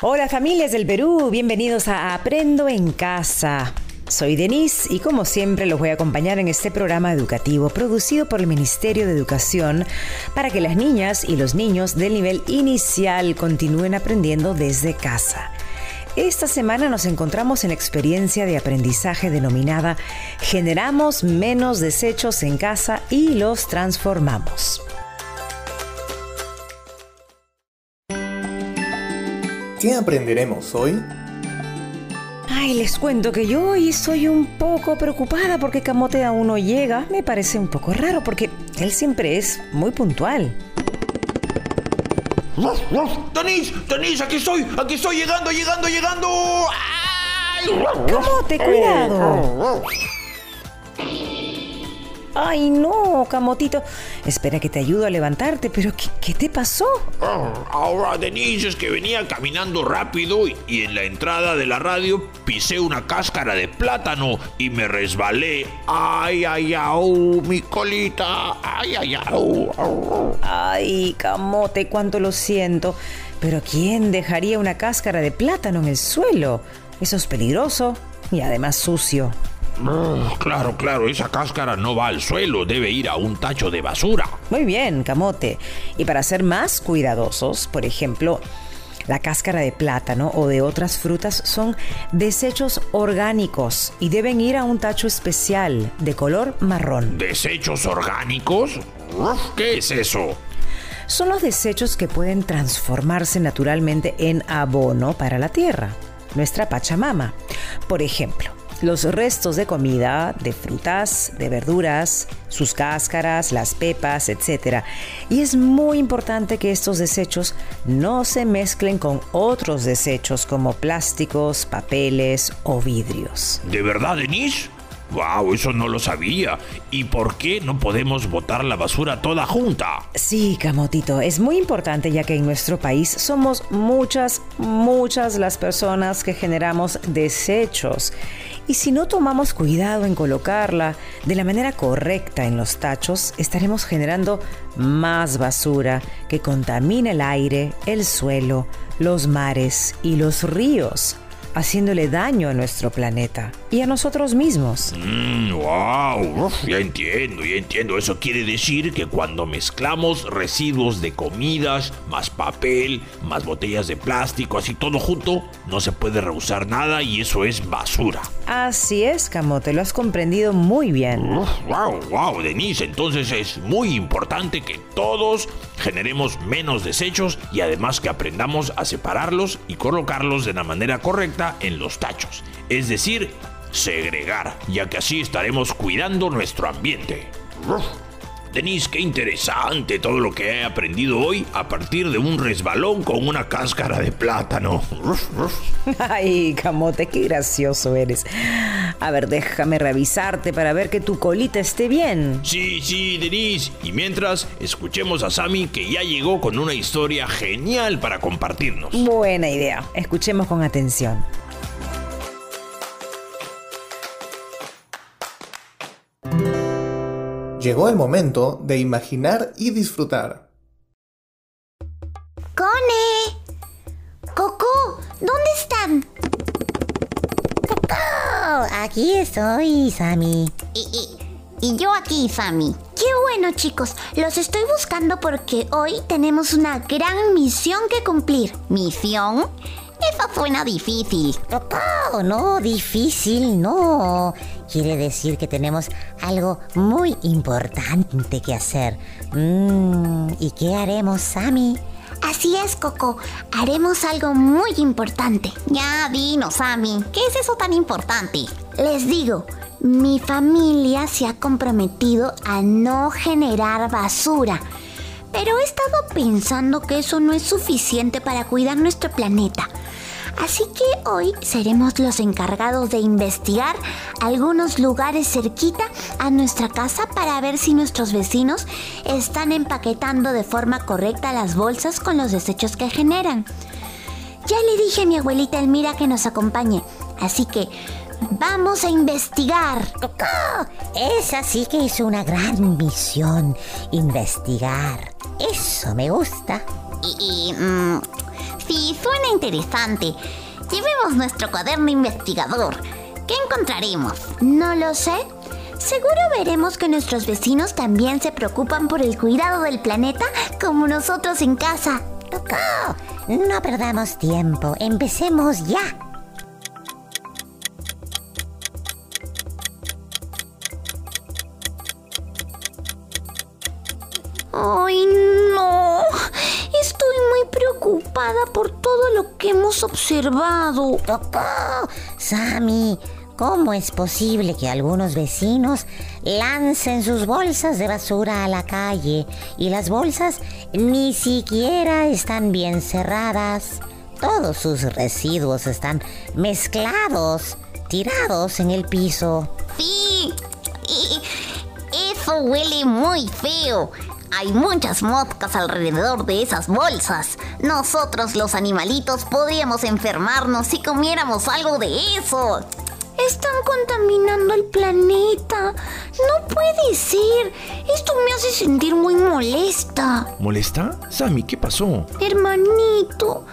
Hola familias del Perú, bienvenidos a Aprendo en Casa. Soy Denise y como siempre los voy a acompañar en este programa educativo producido por el Ministerio de Educación para que las niñas y los niños del nivel inicial continúen aprendiendo desde casa. Esta semana nos encontramos en la experiencia de aprendizaje denominada Generamos menos desechos en casa y los transformamos. ¿Qué aprenderemos hoy? Ay, les cuento que yo hoy soy un poco preocupada porque Camote aún no llega. Me parece un poco raro porque él siempre es muy puntual. ¡Denis! ¡Denis! ¡Aquí estoy! ¡Aquí estoy! ¡Llegando, llegando, llegando! ¡Ay! Camote, cuidado. Ay, no, Camotito. Espera que te ayudo a levantarte, pero ¿qué, qué te pasó? Ahora, Denise, es que venía caminando rápido y, y en la entrada de la radio pisé una cáscara de plátano y me resbalé. ¡Ay, ay, au! ¡Mi colita! ¡Ay, ay, au! au. Ay, Camote, cuánto lo siento. Pero ¿quién dejaría una cáscara de plátano en el suelo? Eso es peligroso y además sucio. Mm, Claro, claro, esa cáscara no va al suelo, debe ir a un tacho de basura. Muy bien, Camote. Y para ser más cuidadosos, por ejemplo, la cáscara de plátano o de otras frutas son desechos orgánicos y deben ir a un tacho especial de color marrón. ¿Desechos orgánicos? ¿Qué es eso? Son los desechos que pueden transformarse naturalmente en abono para la tierra, nuestra Pachamama. Por ejemplo, los restos de comida, de frutas, de verduras, sus cáscaras, las pepas, etc. Y es muy importante que estos desechos no se mezclen con otros desechos como plásticos, papeles o vidrios. ¿De verdad, Denise? ¡Wow! Eso no lo sabía. ¿Y por qué no podemos botar la basura toda junta? Sí, Camotito, es muy importante ya que en nuestro país somos muchas, muchas las personas que generamos desechos. Y si no tomamos cuidado en colocarla de la manera correcta en los tachos, estaremos generando más basura que contamina el aire, el suelo, los mares y los ríos, haciéndole daño a nuestro planeta y a nosotros mismos. Mmm, wow, uf, ya entiendo, ya entiendo. Eso quiere decir que cuando mezclamos residuos de comidas, más papel, más botellas de plástico, así todo junto, no se puede reusar nada y eso es basura. Así es, Camote, lo has comprendido muy bien. Uf, wow, wow, Denise, entonces es muy importante que todos generemos menos desechos y además que aprendamos a separarlos y colocarlos de la manera correcta en los tachos. Es decir, segregar, ya que así estaremos cuidando nuestro ambiente. Uf. Denise, qué interesante todo lo que he aprendido hoy a partir de un resbalón con una cáscara de plátano. Ay, Camote, qué gracioso eres. A ver, déjame revisarte para ver que tu colita esté bien. Sí, sí, Denise. Y mientras, escuchemos a Sammy que ya llegó con una historia genial para compartirnos. Buena idea. Escuchemos con atención. Llegó el momento de imaginar y disfrutar. ¡Cone! ¡Coco! ¿Dónde están? Oh, aquí estoy, Sammy. Y, y- y yo aquí, Sammy. Qué bueno, chicos. Los estoy buscando porque hoy tenemos una gran misión que cumplir. ¿Misión? Eso suena difícil. Oh, no, difícil, no. Quiere decir que tenemos algo muy importante que hacer. Mm, ¿Y qué haremos, Sammy? Así es, Coco. Haremos algo muy importante. Ya, dinos, Sammy. ¿Qué es eso tan importante? Les digo, mi familia se ha comprometido a no generar basura. Pero he estado pensando que eso no es suficiente para cuidar nuestro planeta. Así que hoy seremos los encargados de investigar algunos lugares cerquita a nuestra casa para ver si nuestros vecinos están empaquetando de forma correcta las bolsas con los desechos que generan. Ya le dije a mi abuelita Elmira que nos acompañe, así que vamos a investigar. Esa sí que es una gran misión, investigar. Eso me gusta. Y, y, mm, sí, suena interesante. Llevemos nuestro cuaderno investigador. ¿Qué encontraremos? No lo sé. Seguro veremos que nuestros vecinos también se preocupan por el cuidado del planeta como nosotros en casa. Coco, no perdamos tiempo. Empecemos ya. Por todo lo que hemos observado. Coco, Sammy, ¿cómo es posible que algunos vecinos lancen sus bolsas de basura a la calle y las bolsas ni siquiera están bien cerradas? Todos sus residuos están mezclados, tirados en el piso. Sí, y eso huele muy feo. Hay muchas moscas alrededor de esas bolsas. Nosotros los animalitos podríamos enfermarnos si comiéramos algo de eso. Están contaminando el planeta. No puede ser. Esto me hace sentir muy molesta. ¿Molesta? Sammy, ¿qué pasó? Hermanito,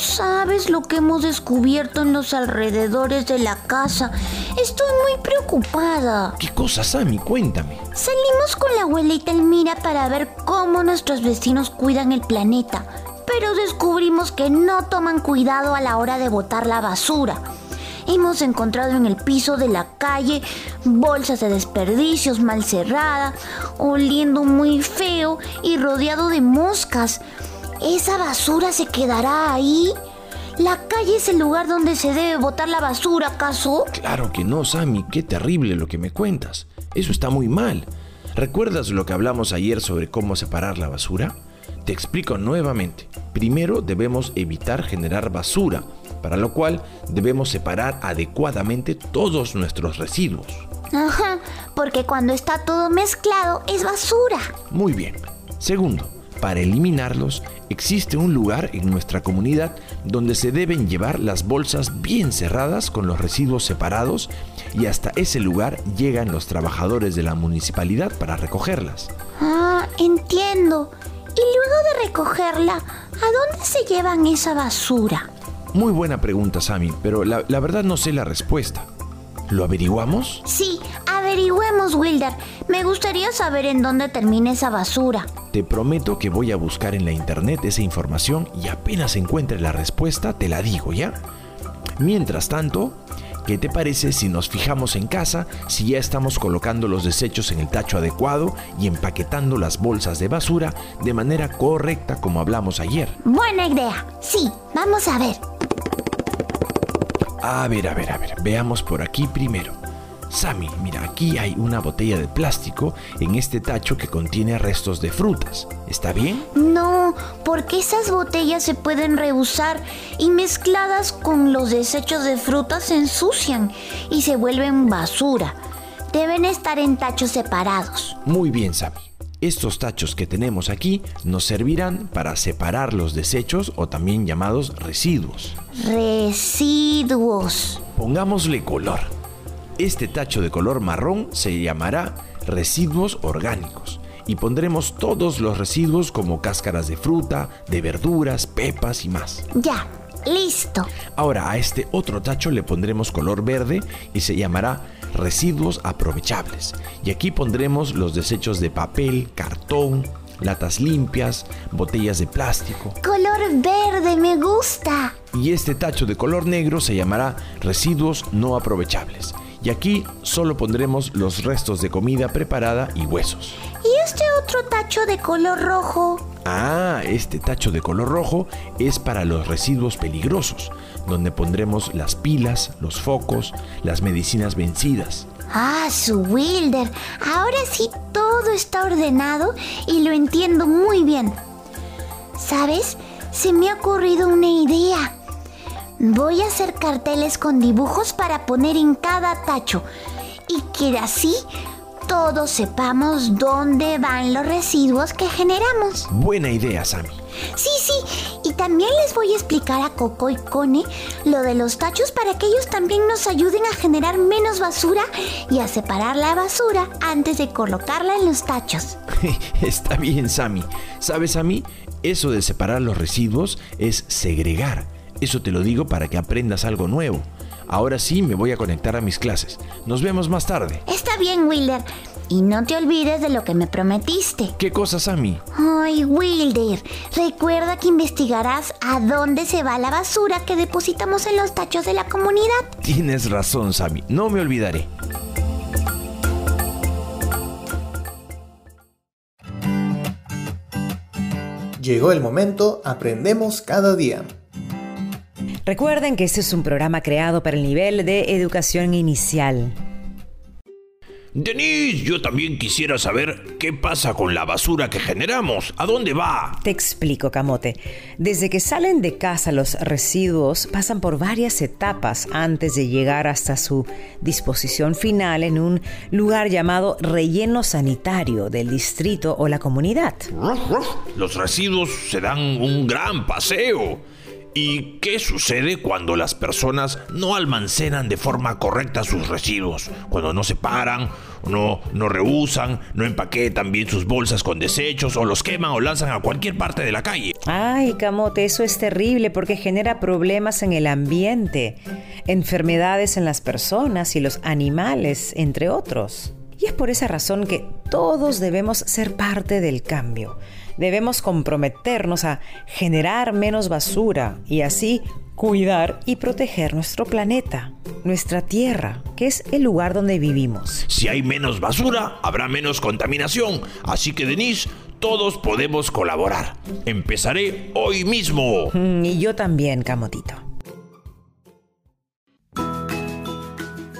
sabes lo que hemos descubierto en los alrededores de la casa. Estoy muy preocupada. ¿Qué cosa, Sammy? Cuéntame. Salimos con la abuelita Elmira para ver cómo nuestros vecinos cuidan el planeta, pero descubrimos que no toman cuidado a la hora de botar la basura. Hemos encontrado en el piso de la calle bolsas de desperdicios mal cerradas, oliendo muy feo y rodeado de moscas. ¿Esa basura se quedará ahí? ¿La calle es el lugar donde se debe botar la basura, acaso? Claro que no, Sammy. Qué terrible lo que me cuentas. Eso está muy mal. ¿Recuerdas lo que hablamos ayer sobre cómo separar la basura? Te explico nuevamente. Primero debemos evitar generar basura, para lo cual debemos separar adecuadamente todos nuestros residuos. Ajá, porque cuando está todo mezclado es basura. Muy bien. Segundo, para eliminarlos existe un lugar en nuestra comunidad donde se deben llevar las bolsas bien cerradas con los residuos separados y hasta ese lugar llegan los trabajadores de la municipalidad para recogerlas. Ah, entiendo. Y luego de recogerla, ¿a dónde se llevan esa basura? Muy buena pregunta, Sammy, pero la, la verdad no sé la respuesta. ¿Lo averiguamos? Sí, averigüemos, Wilder. Me gustaría saber en dónde termina esa basura. Te prometo que voy a buscar en la internet esa información y apenas encuentre la respuesta te la digo, ¿ya? Mientras tanto, ¿qué te parece si nos fijamos en casa si ya estamos colocando los desechos en el tacho adecuado y empaquetando las bolsas de basura de manera correcta como hablamos ayer? Buena idea. Sí, vamos a ver. A ver, a ver, a ver, veamos por aquí primero. Sammy, mira, aquí hay una botella de plástico en este tacho que contiene restos de frutas. ¿Está bien? No, porque esas botellas se pueden reusar y mezcladas con los desechos de frutas se ensucian y se vuelven basura. Deben estar en tachos separados. Muy bien, Sammy. Estos tachos que tenemos aquí nos servirán para separar los desechos o también llamados residuos. Residuos. Pongámosle color. Este tacho de color marrón se llamará residuos orgánicos y pondremos todos los residuos como cáscaras de fruta, de verduras, pepas y más. Ya, listo. Ahora a este otro tacho le pondremos color verde y se llamará residuos aprovechables. Y aquí pondremos los desechos de papel, cartón, latas limpias, botellas de plástico. Color verde, me gusta. Y este tacho de color negro se llamará residuos no aprovechables. Y aquí solo pondremos los restos de comida preparada y huesos. ¿Y este otro tacho de color rojo? Ah, este tacho de color rojo es para los residuos peligrosos, donde pondremos las pilas, los focos, las medicinas vencidas. Ah, su Wilder. Ahora sí todo está ordenado y lo entiendo muy bien. ¿Sabes? Se me ha ocurrido una idea. Voy a hacer carteles con dibujos para poner en cada tacho y que así todos sepamos dónde van los residuos que generamos. Buena idea, Sammy. Sí, sí, y también les voy a explicar a Coco y Cone lo de los tachos para que ellos también nos ayuden a generar menos basura y a separar la basura antes de colocarla en los tachos. Está bien, Sammy. ¿Sabes, Sammy? Eso de separar los residuos es segregar. Eso te lo digo para que aprendas algo nuevo. Ahora sí me voy a conectar a mis clases. Nos vemos más tarde. Está bien, Wilder. Y no te olvides de lo que me prometiste. ¿Qué cosa, Sammy? Ay, Wilder, recuerda que investigarás a dónde se va la basura que depositamos en los tachos de la comunidad. Tienes razón, Sammy. No me olvidaré. Llegó el momento, aprendemos cada día. Recuerden que este es un programa creado para el nivel de educación inicial. Denise, yo también quisiera saber qué pasa con la basura que generamos. ¿A dónde va? Te explico, Camote. Desde que salen de casa los residuos pasan por varias etapas antes de llegar hasta su disposición final en un lugar llamado relleno sanitario del distrito o la comunidad. Los residuos se dan un gran paseo. ¿Y qué sucede cuando las personas no almacenan de forma correcta sus residuos? Cuando no separan, no, no rehusan, no empaquetan bien sus bolsas con desechos o los queman o lanzan a cualquier parte de la calle. Ay, Camote, eso es terrible porque genera problemas en el ambiente, enfermedades en las personas y los animales, entre otros. Y es por esa razón que todos debemos ser parte del cambio debemos comprometernos a generar menos basura y así cuidar y proteger nuestro planeta, nuestra tierra, que es el lugar donde vivimos. Si hay menos basura, habrá menos contaminación. Así que, Denise, todos podemos colaborar. Empezaré hoy mismo. Mm, y yo también, Camotito.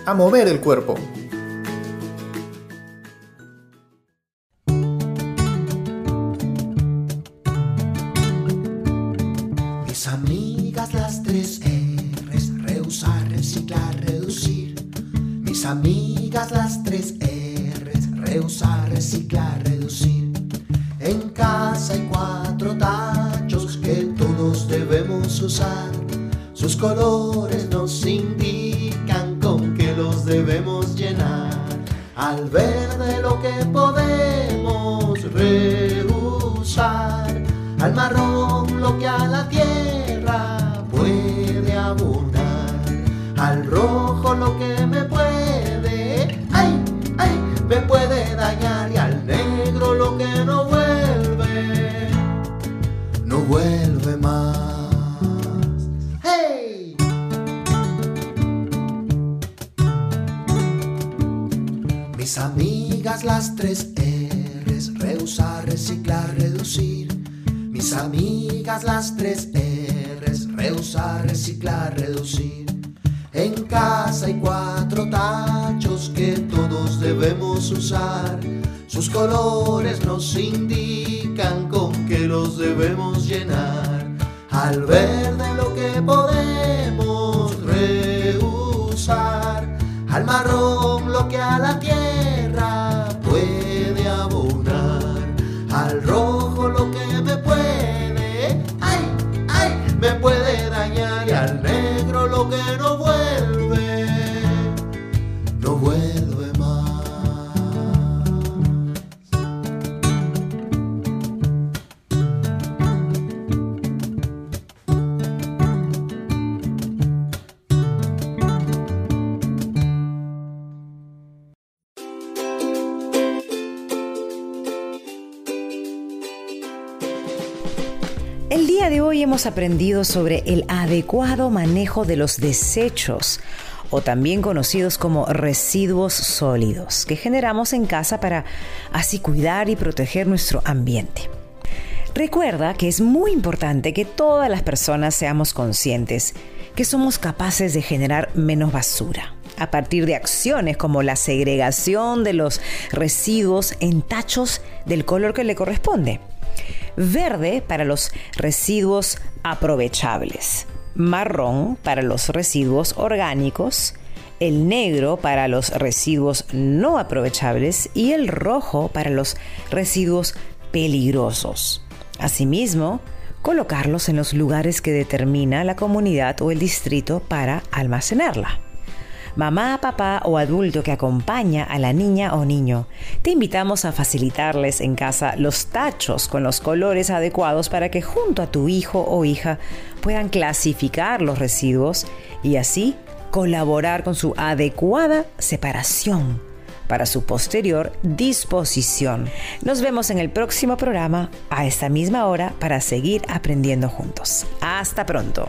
A mover el cuerpo. Reciclar, reducir. En casa hay cuatro tachos que todos debemos usar. Sus colores nos indican con qué los debemos llenar. Al verde lo que podemos reusar, al marrón lo que a la tierra puede abonar, al rojo lo que me me puede dañar las tres R's, reusar, reciclar, reducir. Mis amigas las tres R's, reusar, reciclar, reducir. En casa hay cuatro tachos que todos debemos usar. Sus colores nos indican con qué los debemos llenar. Al verde lo que podemos reusar. Al marrón lo que a la tierra hemos aprendido sobre el adecuado manejo de los desechos o también conocidos como residuos sólidos que generamos en casa para así cuidar y proteger nuestro ambiente. Recuerda que es muy importante que todas las personas seamos conscientes que somos capaces de generar menos basura a partir de acciones como la segregación de los residuos en tachos del color que le corresponde verde para los residuos aprovechables, marrón para los residuos orgánicos, el negro para los residuos no aprovechables y el rojo para los residuos peligrosos. Asimismo, colocarlos en los lugares que determina la comunidad o el distrito para almacenarla. Mamá, papá o adulto que acompaña a la niña o niño, te invitamos a facilitarles en casa los tachos con los colores adecuados para que junto a tu hijo o hija puedan clasificar los residuos y así colaborar con su adecuada separación para su posterior disposición. Nos vemos en el próximo programa a esta misma hora para seguir aprendiendo juntos. Hasta pronto.